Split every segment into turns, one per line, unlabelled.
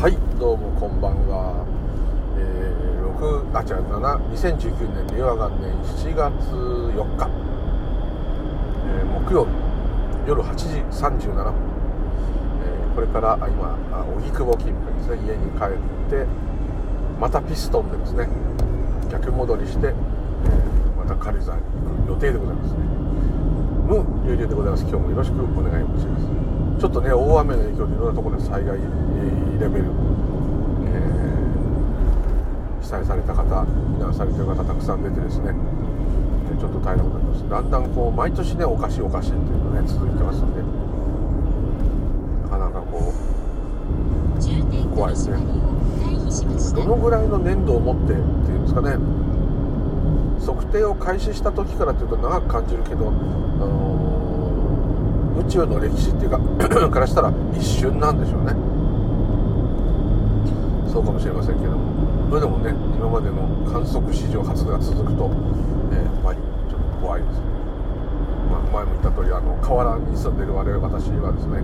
はいどうもこんばんは、えー、6あ違う7 2019年令和元年7月4日、えー、木曜日夜8時37分、えー、これから今荻窪近辺ですね家に帰ってまたピストンでですね逆戻りして、えー、また軽井沢に行く予定でございますね。ムー流々でございます。今日もよろしくお願い申します。ちょっとね大雨の影響でいろんなところで災害レベル、えー、被災された方避難されてる方たくさん出てですね。ちょっと大変なことになります。だんだんこう毎年ねおかしいおかしいっていうのね続いてますんで。なかなかこう怖いですね。どのぐらいの粘土を持ってっていうんですかね。測定を開始した時からというと長く感じるけど、あのー宇宙の歴史っていうか からしたら一瞬なんでしょうね。そうかもしれませんけども。それでもね今までの観測史上初が続くと、えー、やっぱりちょっと怖いですね、まあ、前も言った通りあの河原に住んでる我々私はですね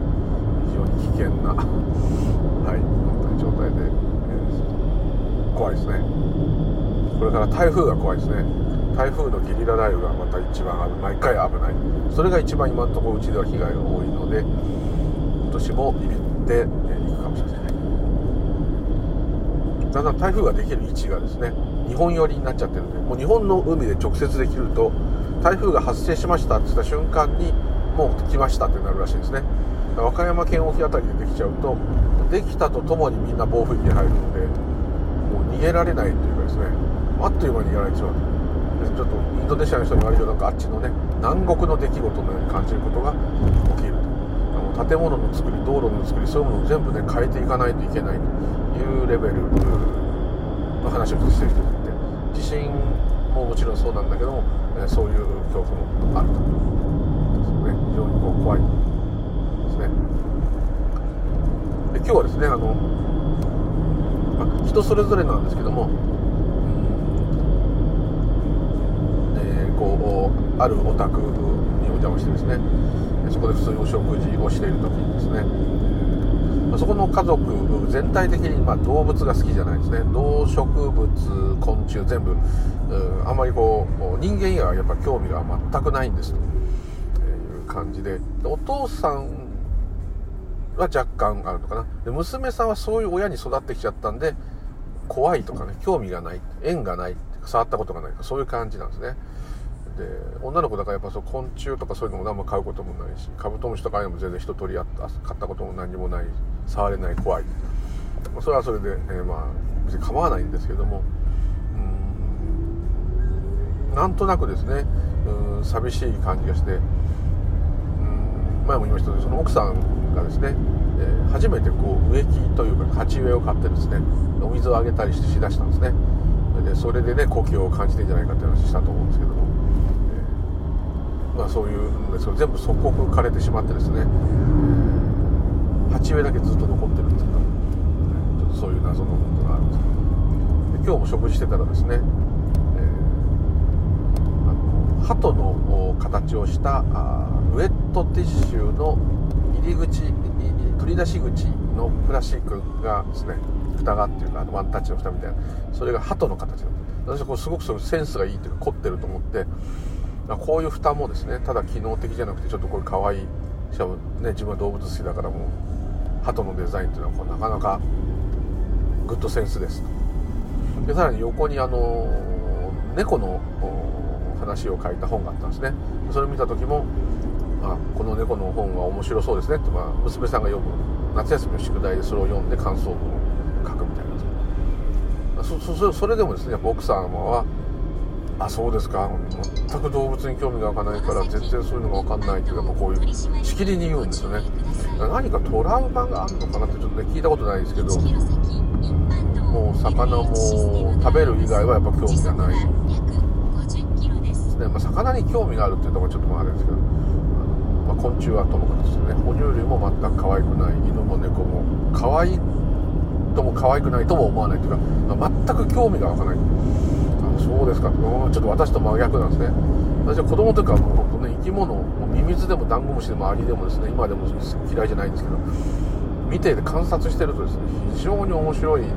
非常に危険な はい本当に状態で、えー、怖いですね。これから台風が怖いですね。台風のゲリラ雷雨がまた一番毎回危ない。それが一番今のところうちでは被害が多いので今年もビビっていくかもしれない。だんだん台風ができる位置がですね日本寄りになっちゃってるんでもう日本の海で直接できると台風が発生しましたって言った瞬間にもう来ましたってなるらしいですね。和歌山県沖辺りでできちゃうとできたとともにみんな暴風域に入るのでもう逃げられないというかですねあっという間に逃げられてしまう。ちょっとインドネシアの人に言われるとなんかあっちのね南国の出来事のように感じることが起きると。あの建物の作り道路の作りそういうものを全部ね変えていかないといけないというレベルの話をしてる人がいて地震ももちろんそうなんだけども、えそういう恐怖もあると。ですね。非常にこう怖いですね。で今日はですねあの、ま、人それぞれなんですけどもこうあるお宅にお邪魔してですねそこで普通にお食事をしている時にですねそこの家族全体的にま動物が好きじゃないですね。動植物昆虫全部あんまりこう人間以外はやっぱ興味が全くないんです。という感じでお父さんは若干あるのかな。で娘さんはそういう親に育ってきちゃったんで怖いとかね興味がない縁がない触ったことがないとかそういう感じなんですね。で女の子だからやっぱそう昆虫とかそういうのも何も買うこともないしカブトムシとかああいうのも全然一通り買ったことも何にもない触れない怖い。それはそれで、えー、まあ別に構わないんですけどもうんなんとなくですねうん寂しい感じがしてうん前も言いましたけどその奥さんがですね、えー、初めてこう植木というか鉢植えを買ってですねお水をあげたりしてしだしたんですね。でそれでね呼吸を感じてんじゃないかって話したと思うんですけどもまあ、そういうんですけど全部即刻枯れてしまってですね。鉢植えだけずっと残ってるんですけど。ちょっとそういう謎のことがあるんですけど。今日も食事してたらですね、えー、あの鳩の形をしたあウェットティッシュの入り口取り出し口のプラスチックがですね蓋がっていうかワンタッチの蓋みたいな。それが鳩の形だった。私はこうすごくそのセンスがいいというか凝ってると思ってこういう蓋もですねただ機能的じゃなくてちょっとこれ可愛いしかもね自分は動物好きだからもう鳩のデザインっていうのはこうなかなかグッドセンスですでさらに横にあの猫の話を書いた本があったんですね。それを見た時もあこの猫の本は面白そうですねって、まあ、娘さんが読む夏休みの宿題でそれを読んで感想文を書くみたいな。そそそれでもですね奥様はあそうですか。全く動物に興味が湧かないから全然そういうのが分かんないっていうかこういうしきりに言うんですよね。何かトラウマがあるのかなってちょっとね聞いたことないですけどもう魚も食べる以外はやっぱ興味がない。ですね、まあ、魚に興味があるっていうのがちょっとまああれですけど、まあ、昆虫はともかくですね。哺乳類も全く可愛くない。犬も猫も可愛いとも可愛くないとも思わないというか、まあ、全く興味が湧かない。そうですか？ちょっと私と真逆なんですね。私は子供の時かもう本当ね生き物もミミズでもダンゴムシでもアリでもですね今でも嫌いじゃないんですけど見て観察してるとですね非常に面白いです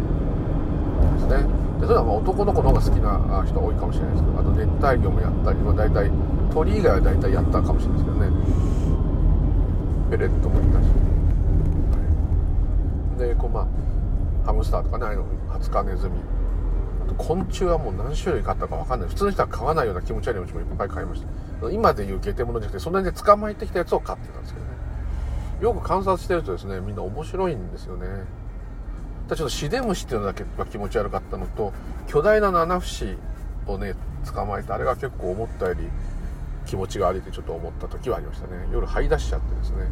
ね。でそれはま男の子の方が好きな人多いかもしれないですけどあと熱帯魚もやったり、まあ、大体鳥以外は大体やったかもしれないですけどね。ペレットもいたし、はい、でこうまあハムスターとかねああいうのハツカネズミ。昆虫はもう何種類買ったか分かんない。普通の人は買わないような気持ち悪い虫もいっぱい買いました。今でいうゲテモノじゃなくてそんなにで捕まえてきたやつを飼ってたんですけどね。よく観察してるとですねみんな面白いんですよね。ただちょっとシデムシっていうのだけは気持ち悪かったのと巨大な七節をね捕まえてあれが結構思ったより気持ちが悪いってちょっと思った時はありましたね。夜這い出しちゃってですね。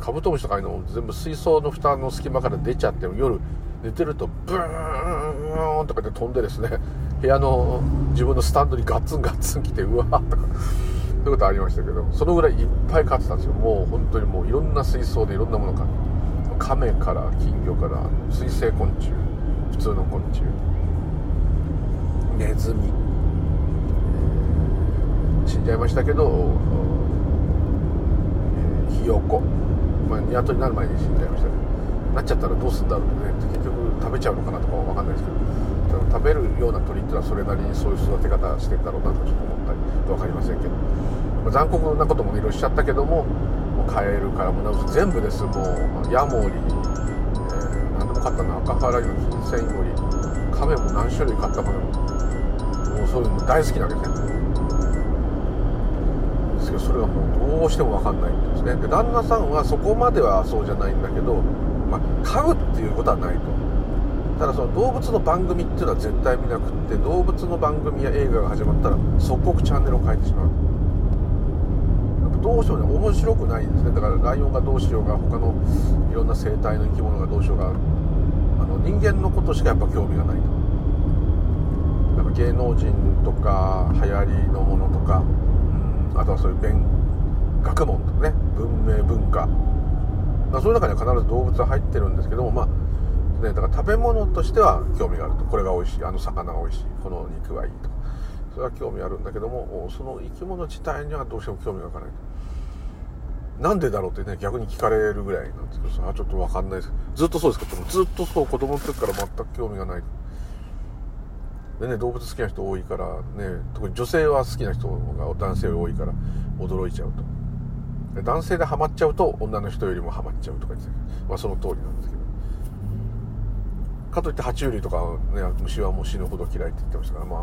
カブトムシとかいうのも全部水槽の蓋の隙間から出ちゃって夜寝てるとブーンとかで飛んでですね部屋の自分のスタンドに。ガッツンガッツン来てうわーとかそういうことありましたけどそのぐらいいっぱい飼ってたんですよもう本当にもういろんな水槽でいろんなもの飼ってカメから金魚から水生昆虫普通の昆虫ネズミ、死んじゃいましたけど、えー、ひよこ、まあ、鶏になる前に死んじゃいましたけど。なっちゃったらどうすんだろうってね。結局食べちゃうのかなとかわかんないですけど。食べるような鳥っていうのはそれなりにそういう育て方してんだろうなとちょっと思ったり。分かりませんけど、ま、残酷なこともいろいろしちゃったけどももうカエルからも全部ですもうヤモリ、えー、何でも買ったの。赤原の金銭イモリカメも何種類買ったかなもうそういうの大好きなわけですねですけどそれはもうどうしても分かんないんですね。で旦那さんはそこまではそうじゃないんだけど、まあ、飼うっていうことはないと。ただその動物の番組っていうのは絶対見なくって動物の番組や映画が始まったら即刻チャンネルを変えてしまう。やっぱどうしようね面白くないんですね。だからライオンがどうしようが他のいろんな生態の生き物がどうしようがあの人間のことしかやっぱ興味がないと。なんか芸能人とか流行りのものとか、うん、あとはそういう学問とかね。文明文化、その中には必ず動物は入ってるんですけどもまあね、だから食べ物としては興味があると。これが美味しい。あの魚が美味しい。この肉がいいと。それは興味あるんだけどもその生き物自体にはどうしても興味が湧かないなんでだろうってね、逆に聞かれるぐらいなんですけどさ、ちょっとわかんないです。ずっとそうですけど、ずっとそう、子供の時から全く興味がない。でね、動物好きな人多いから、ね、特に女性は好きな人が男性より多いから、驚いちゃうと。男性でハマっちゃうと、女の人よりもハマっちゃうとか言ってたまあその通りなんですけど。かといって爬虫類とか、ね、虫はもう死ぬほど嫌いって言ってましたから、まあ、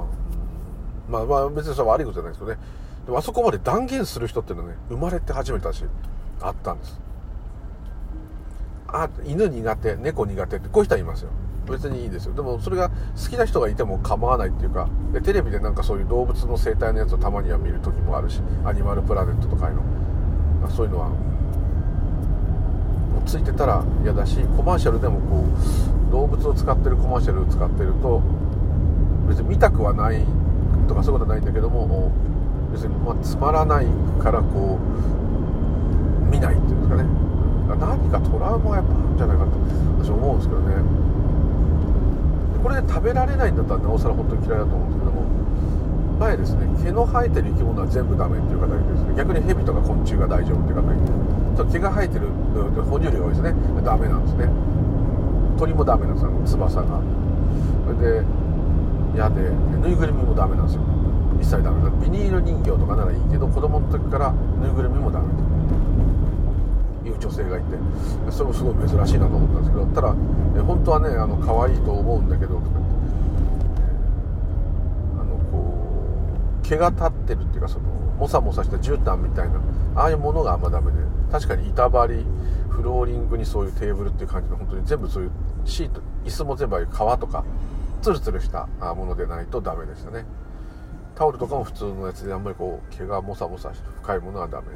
まあまあ別にそれは悪いことじゃないですけどね。でもあそこまで断言する人っていうのはね生まれて初めてだしあったんです。あ犬苦手猫苦手ってこういう人はいますよ。別にいいですよ。でもそれが好きな人がいても構わないっていうかでテレビでなんかそういう動物の生態のやつをたまには見る時もあるしアニマルプラネットとかいうの、まあ、そういうのはもうついてたら嫌だしコマーシャルでもこう動物を使ってるコマーシャルを使ってると別に見たくはないとかそういうことはないんだけども別にまつまらないからこう見ないっていうんですかね。何かトラウマがやっぱあるんじゃないかと私思うんですけどね。これで食べられないんだったらなおさら本当に嫌いだと思うんです前ですね毛の生えてる生き物は全部ダメっていう方がいてですね。逆にヘビとか昆虫が大丈夫っていう方がいて毛が生えてる。哺乳類が多いですねダメなんですね。鳥もダメなんですよ翼が。それで嫌でぬいぐるみもダメなんですよ。一切ダメだビニール人形とかならいいけど子供の時からぬいぐるみもダメと。いう女性がいて。それもすごい珍しいなと思ったんですけどただ本当はねあの可愛いと思うんだけどとか言ってあのこう毛が立ってるっていうかそのモサモサした絨毯みたいなああいうものがあんまダメで確かに板張りフローリングにそういうテーブルっていう感じの本当に全部そういうシート椅子も全部ああいう革とかツルツルしたものでないとダメでしたね。タオルとかも普通のやつであんまりこう毛がモサモサして深いものはダメ。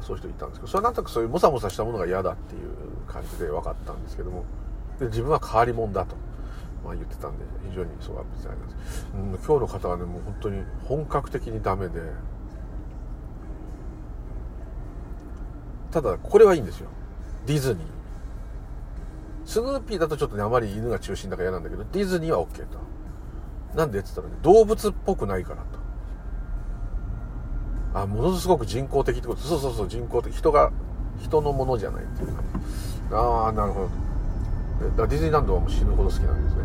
そういう人いたんですけどそれはなんとなくそういうモサモサしたものが嫌だっていう感じで分かったんですけどもで自分は変わり者だと、まあ、言ってたんで非常にそうは別にあります、ん、今日の方はねもう本当に本格的にダメでただこれはいいんですよディズニースヌーピーだとちょっとねあまり犬が中心だから嫌なんだけどディズニーは OK となんでって言ったらね、動物っぽくないからと。あ、ものすごく人工的ってこと。そうそうそう、人工的。人が、人のものじゃないっていう感じ。ああなるほどだディズニーランドはもう死ぬほど好きなんですね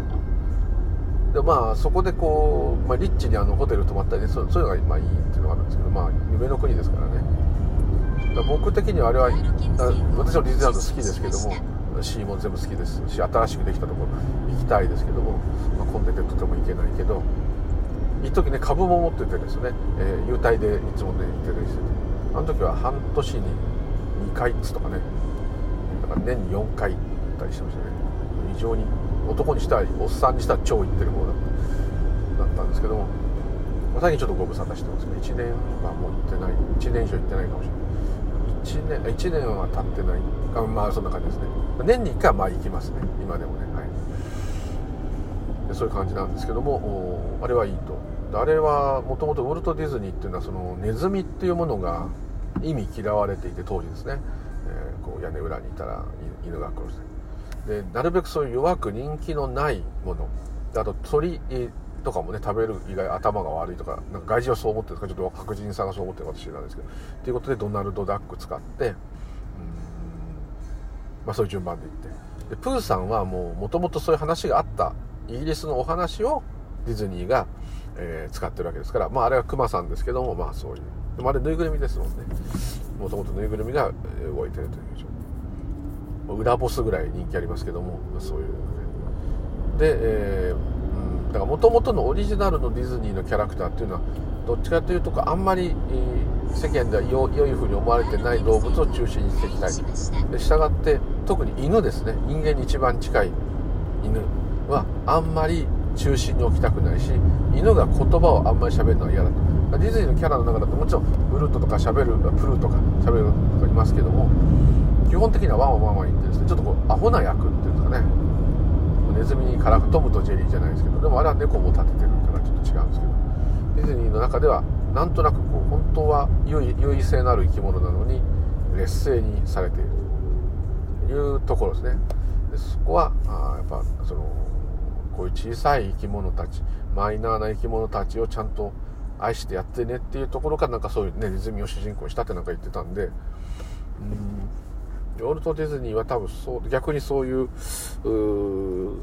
でまあそこでこう、まあ、リッチにあのホテル泊まったり、ね、そういうのがまあいいっていうのがあるんですけどまあ夢の国ですからね。だ僕的にはあれは私はディズニーランド好きですけどもシーも全部好きです。し新しくできたところ行きたいですけども、まあ、混んでてとても行けないけど一時ね株も持っててですね、えー、優待でいつもね行ってたりしてて。あの時は半年に2回っつとかねだから年に4回行ったりしてましたね。非常に男にしたりおっさんにしたら超行ってる方だったんですけども最近ちょっとご無沙汰してますけど1年はもう行ってない1年以上行ってないかもしれない。1年1年は経ってない。あまあそんな感じですね。年に1回はまあ行きますね。今でもね。はい。そういう感じなんですけどもあれはいいと。あれはもともとウォルト・ディズニーっていうのはそのネズミっていうものが意味嫌われていて当時ですね、えー、こう屋根裏にいたら犬が殺してでなるべくそういう弱く人気のないもの。あと鳥とかもね食べる以外頭が悪いとかなんか外人はそう思ってるんですか？ちょっと白人さんがそう思ってるか私なんですけど。ということでドナルド・ダック使ってうん。まあそういう順番でいって。でプーさんはもうもともとそういう話があったイギリスのお話をディズニーが、えー、使ってるわけですから。まああれはクマさんですけどもまあそういう。でもあれぬいぐるみですもんね。もともとぬいぐるみが動いてるという状態裏ボスぐらい人気ありますけどもそういうで、えーだからもともとのオリジナルのディズニーのキャラクターっていうのはどっちかというとあんまり、世間では良いふうに思われてない動物を中心にしていきたいで従って特に犬ですね。人間に一番近い犬はあんまり中心に置きたくないし犬が言葉をあんまり喋るのは嫌だと。ディズニーのキャラの中だともちろんプルートとか喋るプルーとか喋るとかいますけども基本的にはワンワンワンワン言ってですねちょっとこうアホな役っていうんですかね。ネズミにからトムとジェリーじゃないですけどでもあれは猫も立ててるからちょっと違うんですけど。ディズニーの中ではなんとなくこう本当は優位性のある生き物なのに劣勢にされているというところですね。でそこはあやっぱそのこういう小さい生き物たちマイナーな生き物たちをちゃんと愛してやってねっていうところからなんかそういうねネズミを主人公にしたってなんか言ってたんでうん。ウォルト・ディズニーは多分そう逆にそういう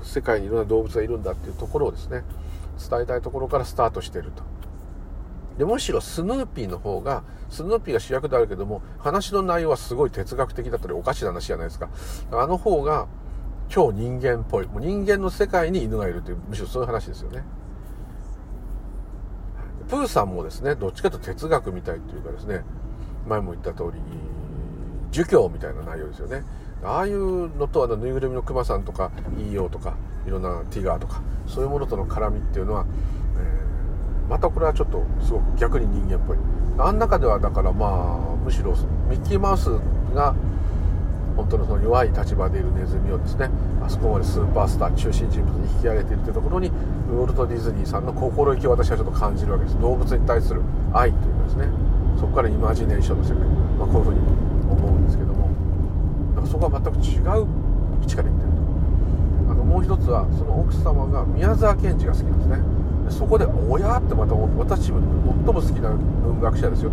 世界にいろんな動物がいるんだっていうところをですね伝えたいところからスタートしてると。でむしろスヌーピーの方がスヌーピーが主役であるけども話の内容はすごい哲学的だったりおかしな話じゃないですか。あの方が超人間っぽい。もう人間の世界に犬がいるというむしろそういう話ですよね。プーさんもですねどっちかというと哲学みたいというかですね前も言った通り儒教みたいな内容ですよね。ああいうのとあのぬいぐるみのクマさんとか EO とかいろんなティガーとかそういうものとの絡みっていうのは、えー、またこれはちょっとすごく逆に人間っぽい。あん中ではだからまあむしろミッキーマウスが本当のその弱い立場でいるネズミをですねあそこまでスーパースター中心人物に引き上げているというところにウォルト・ディズニーさんの心意気を私はちょっと感じるわけです。動物に対する愛というかですね。そこからイマジネーションの世界、まあ、こういうふうに思うんですけどもだからそこは全く違う位置から言ってるとあのもう一つはその奥様が宮沢賢治が好きなんですね。でそこで「親」ってまた私最も好きな文学者ですよ。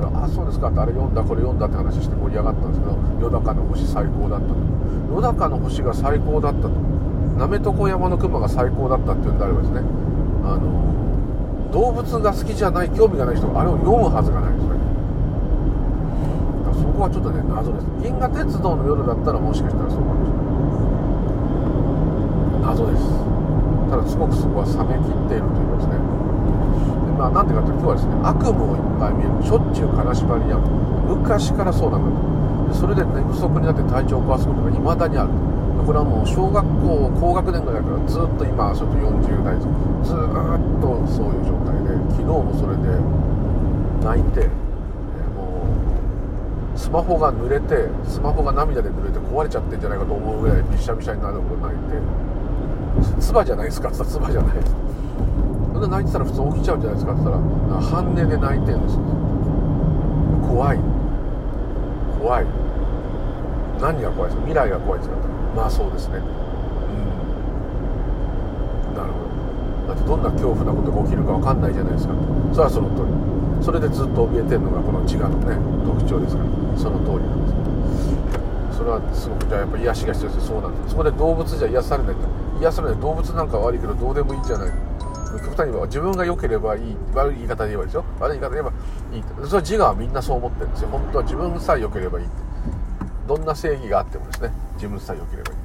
ああそうですかってあれ読んだこれ読んだって話して盛り上がったんですけど「夜中の星最高だった」と「夜中の星が最高だった」と「なめとこ山の熊が最高だった」って言うんであればですねあの動物が好きじゃない興味がない人があれを読むはずがないです。こはちょっとね謎です。銀河鉄道の夜だったらもしかしたらそうかもしれない。謎です。ただすごくそこは冷めきっているというかですね。でまあなんでかというと今日はですね悪夢をいっぱい見るしょっちゅう金縛りに遭う昔からそうなんだと。それで寝不足になって体調を壊すことが未だにある。これはもう小学校高学年ぐらいからずっと今ちょっと40代ずっとそういう状態で昨日もそれで泣いてスマホが濡れてスマホが涙で濡れて壊れちゃってんじゃないかと思うぐらいびしゃびしゃになること泣いて唾じゃないですかって言ったら唾じゃない。ですそんで泣いてたら普通起きちゃうんじゃないですかって言ったら半寝で泣いてるんです怖い。怖い。何が怖いですか？未来が怖いですかってまあそうですね。うん。なるほど。だってどんな恐怖なことが起きるか分かんないじゃないですか。それはその通り。それでずっと怯えてるのがこの自我のね特徴ですからその通りなんです。それはすごくじゃあやっぱ癒しが必要ですそうなんです。そこで動物じゃ癒されないと。癒されない動物なんか悪いけどどうでもいいじゃない。極端に言えば自分が良ければいい悪い言い方で言えばいいですよ。悪い言い方で言えばいいそれは自我はみんなそう思ってるんですよ。本当は自分さえ良ければいいって。どんな正義があってもですね自分さえ良ければいい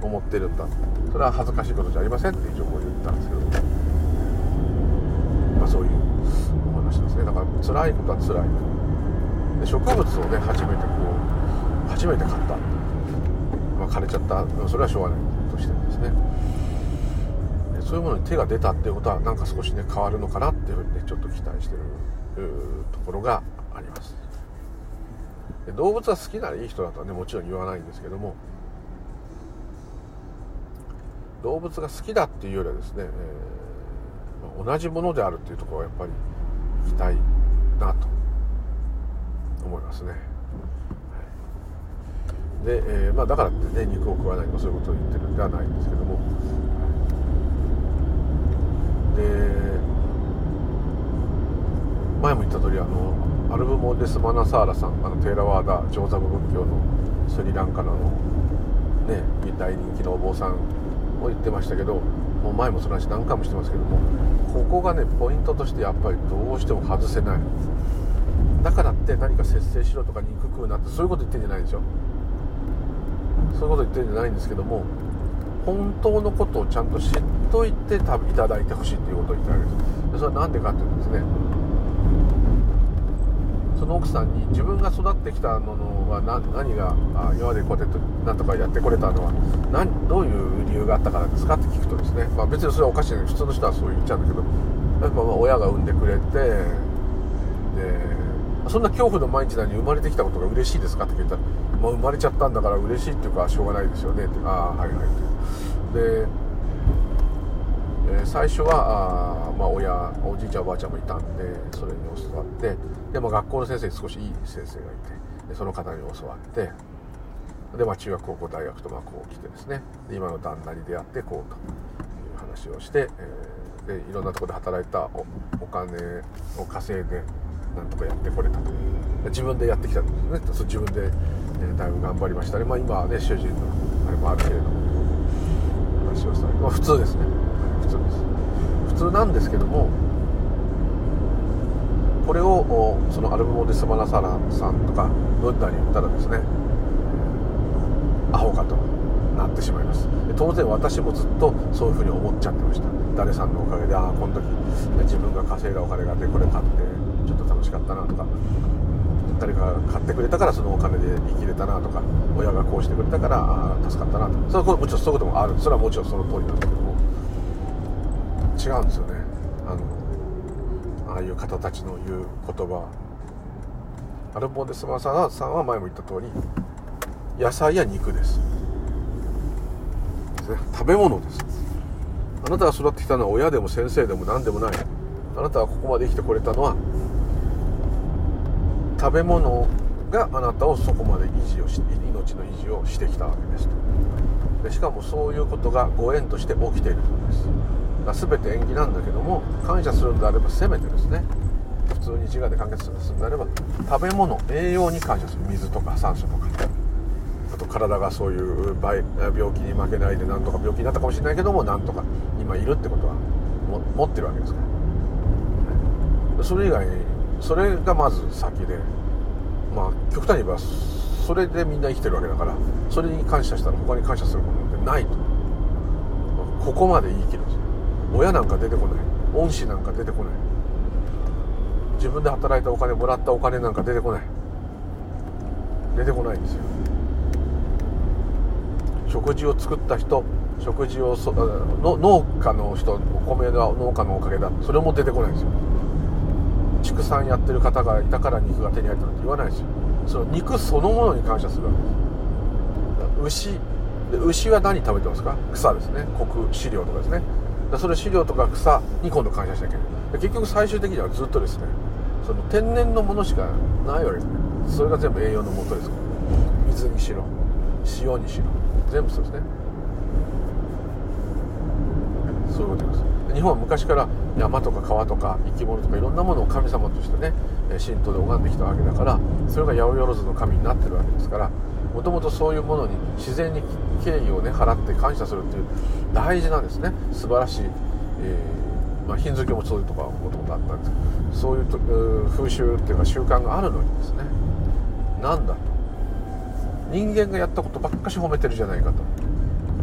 と思ってるんだそれは恥ずかしいことじゃありませんっていう情報を言ったんですけど。まあそういう辛いことは辛い。で植物をね初めてこう初めて買った。まあ枯れちゃった。それはしょうがないとしてもですね。そういうものに手が出たっていうことはなんか少しね変わるのかなっていうふうにねちょっと期待してるところがあります。で動物は好きならいい人だとはねもちろん言わないんですけども。動物が好きだっていうよりはですね、えー、同じものであるっていうところはやっぱり行きたいなと思いますね、で、えー、まあ、だからってね肉を食わないとかそういうことを言ってるんではないんですけども。で前も言った通りあのアルブモ・デス・マナサーラさんあのテーラワーダジョーザブ仏教のスリランカのね大人気のお坊さんも言ってましたけどもう前もその話何回もしてますけどもここがねポイントとしてやっぱりどうしても外せない。だからって何か節制しろとか憎くなってそういうこと言ってんじゃないんですよ。そういうこと言ってるんじゃないんですけども本当のことをちゃんと知っといていただいてほしいっていうことを言ってるわけですそれは何でかっていうとですねその奥さんに自分が育ってきたものは何が今までこうやって何とかやってこれたのは何どういう理由があったからですかって聞くとですね、まあ、別にそれはおかしい普通の人はそう言っちゃうんだけどやっぱまあ親が産んでくれてでそんな恐怖の毎日なのに生まれてきたことが嬉しいですかって聞いたら、まあ、生まれちゃったんだから嬉しいっていうかしょうがないですよねってああはいはいで、え、最初はあ、まあ、親おじいちゃんおばあちゃんもいたんでそれに教わってでも学校の先生に少しいい先生がいてでその方に教わってで、まあ、中学高校大学とまあこう来てですね。で今の旦那に出会ってこうという話をして、えー、でいろんなとこで働いたおお金を稼いでなんとかやってこれたと。自分でやってきたんですね。そう自分で、えー、だいぶ頑張りましたね、まあ、今はね主人のあれもあるけれども話をされまあ普通ですね。普通です。普通なんですけどもこれをそのアルブモ・デス・マナサラさんとかブッダに言ったらですねアホかとなってしまいます。当然私もずっとそういうふうに思っちゃってました。誰さんのおかげでああこの時自分が稼いだお金がでこれ買ってちょっと楽しかったなとか誰かが買ってくれたからそのお金で生きれたなとか親がこうしてくれたから助かったなとそれはもちろんそういうこともある。それはもちろんその通りなんですけど違うんですよね。あのああいう方たちの言う言葉。アルボーデスマサーさんは前も言った通り野菜や肉です。食べ物です。あなたが育ってきたのは親でも先生でも何でもない。あなたはここまで生きてこれたのは食べ物があなたをそこまで維持をし命の維持をしてきたわけですと。でしかもそういうことがご縁として起きているのです。だ全て縁起なんだけども感謝するんであればせめてですね普通に自我で完結するんであれば食べ物栄養に感謝する。水とか酸素とか。あと体がそういう病気に負けないでなんとか病気になったかもしれないけどもなんとか今いるってことは持ってるわけですから。それ以外にそれがまず先でまあ極端に言えばそれでみんな生きてるわけだからそれに感謝したら他に感謝するものってないと、ここまで言い切る。親なんか出てこない。恩師なんか出てこない。自分で働いたお金もらったお金なんか出てこない。出てこないんですよ。食事を作った人食事をその農家の人お米の農家のおかげだ。それも出てこないですよ。畜産やってる方がいたから肉が手に入ったなんて言わないですよ。その肉そのものに感謝するわけです。牛牛は何食べてますか？草ですね。穀飼料とかですね。それ飼料とか草に今度感謝しなきゃいけ結局最終的にはずっとですねその天然のものしかないわけですね。それが全部栄養のもとです。から水にしろ塩にしろ全部そうですね。そういうことです。日本は昔から山とか川とか生き物とかいろんなものを神様としてね神道で拝んできたわけだからそれが八百万の神になってるわけですからもともとそういうものに自然に敬意をね払って感謝するっていう大事なんですね。素晴らしい、えー、まあ、ヒンズー教もそういうとこはもともとあったんですけどそういう風習っていうか習慣があるのにですね。なんだと。人間がやったことばっかし褒めてるじゃないかと。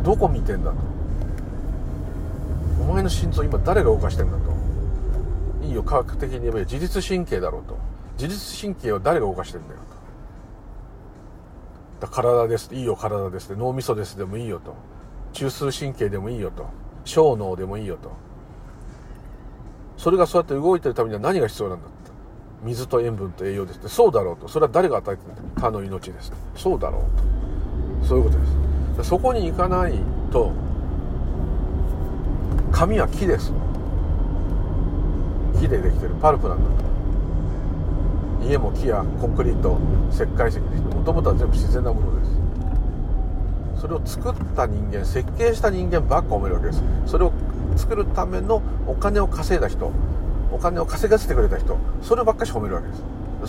どこ見てんだと。お前の心臓今誰が動かしてんだと。いいよ科学的に言えば自律神経だろうと。自律神経を誰が動かしてんだよと。だ体です。いいよ体です。脳みそですでもいいよと。中枢神経でもいいよと。小脳でもいいよと。それがそうやって動いてるためには何が必要なんだって。水と塩分と栄養です。ってそうだろうと。それは誰が与えてるんだ他の命ですそうだろうと。そういうことです。そこに行かないと紙は木です。木でできてる。パルプなんだと家も木やコンクリート石灰石もともとは全部自然なものです。それを作った人間設計した人間ばっか褒めるわけです。それを作るためのお金を稼いだ人お金を稼がせてくれた人そればっかし褒めるわけです。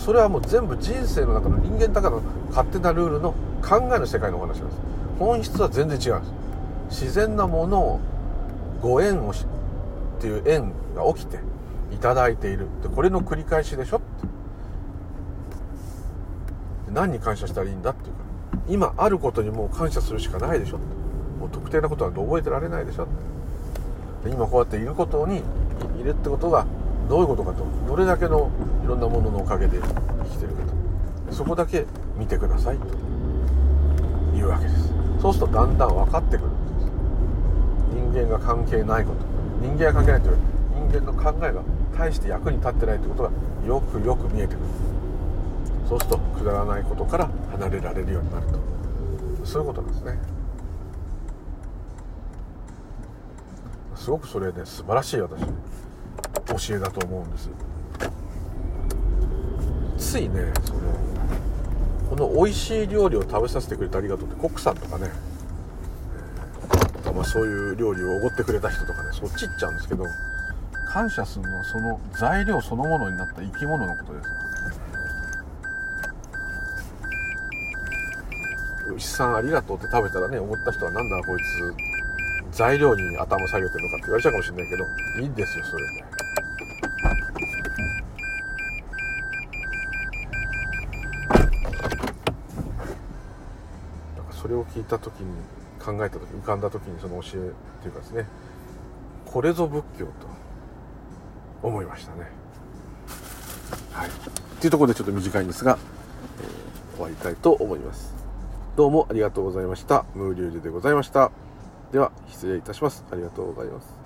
それはもう全部人生の中の人間だからの勝手なルールの考えの世界のお話なんです。本質は全然違うんです。自然なものをご縁をしっていう縁が起きていただいている。でこれの繰り返しでしょって。何に感謝したらいいんだっていうか今あることにもう感謝するしかないでしょ。もう特定なことは覚えてられないでしょ。今こうやっていることにいるってことがどういうことかとどれだけのいろんなもののおかげで生きてるかと。そこだけ見てくださいと。いうわけです。そうするとだんだん分かってくるんです。人間が関係ないこと。人間が関係ないというより人間の考えが大して役に立ってないってことがよくよく見えてくる。そうするとくだらないことから離れられるようになると。そういうことなんですね。すごくそれね素晴らしい私教えだと思うんです。ついねそのこの美味しい料理を食べさせてくれてありがとうってコックさんとかね、えー、まあ、そういう料理をおごってくれた人とかねそっち行っちゃうんですけど感謝するのはその材料そのものになった生き物のことです。牛さんありがとうって食べたらね思った人はなんだこいつ材料に頭下げてるのかって言われちゃうかもしれないけどいいんですよそれで、なんかそれを聞いた時に考えた時浮かんだ時にその教えっていうかですねこれぞ仏教と思いましたね。はい。っていうところでちょっと短いんですが、終わりたいと思います。どうもありがとうございました。ムーリュウジでございました。では失礼いたします。ありがとうございます。